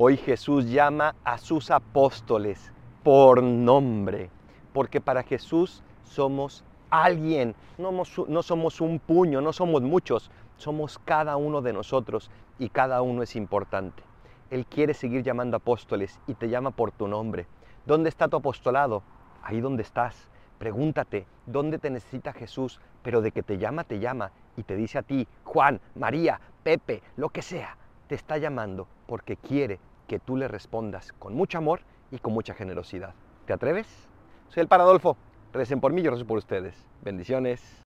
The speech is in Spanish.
Hoy Jesús llama a sus apóstoles por nombre, porque para Jesús somos alguien, no, somos un puño, no somos muchos, somos cada uno de nosotros y cada uno es importante. Él quiere seguir llamando apóstoles y te llama por tu nombre. ¿Dónde está tu apostolado? Ahí donde estás. Pregúntate, ¿dónde te necesita Jesús? Pero de que te llama, te llama y te dice a ti, Juan, María, Pepe, lo que sea, te está llamando porque quiere que tú le respondas con mucho amor y con mucha generosidad. ¿Te atreves? Soy el Paradolfo. Recen por mí, yo rezo por ustedes. Bendiciones.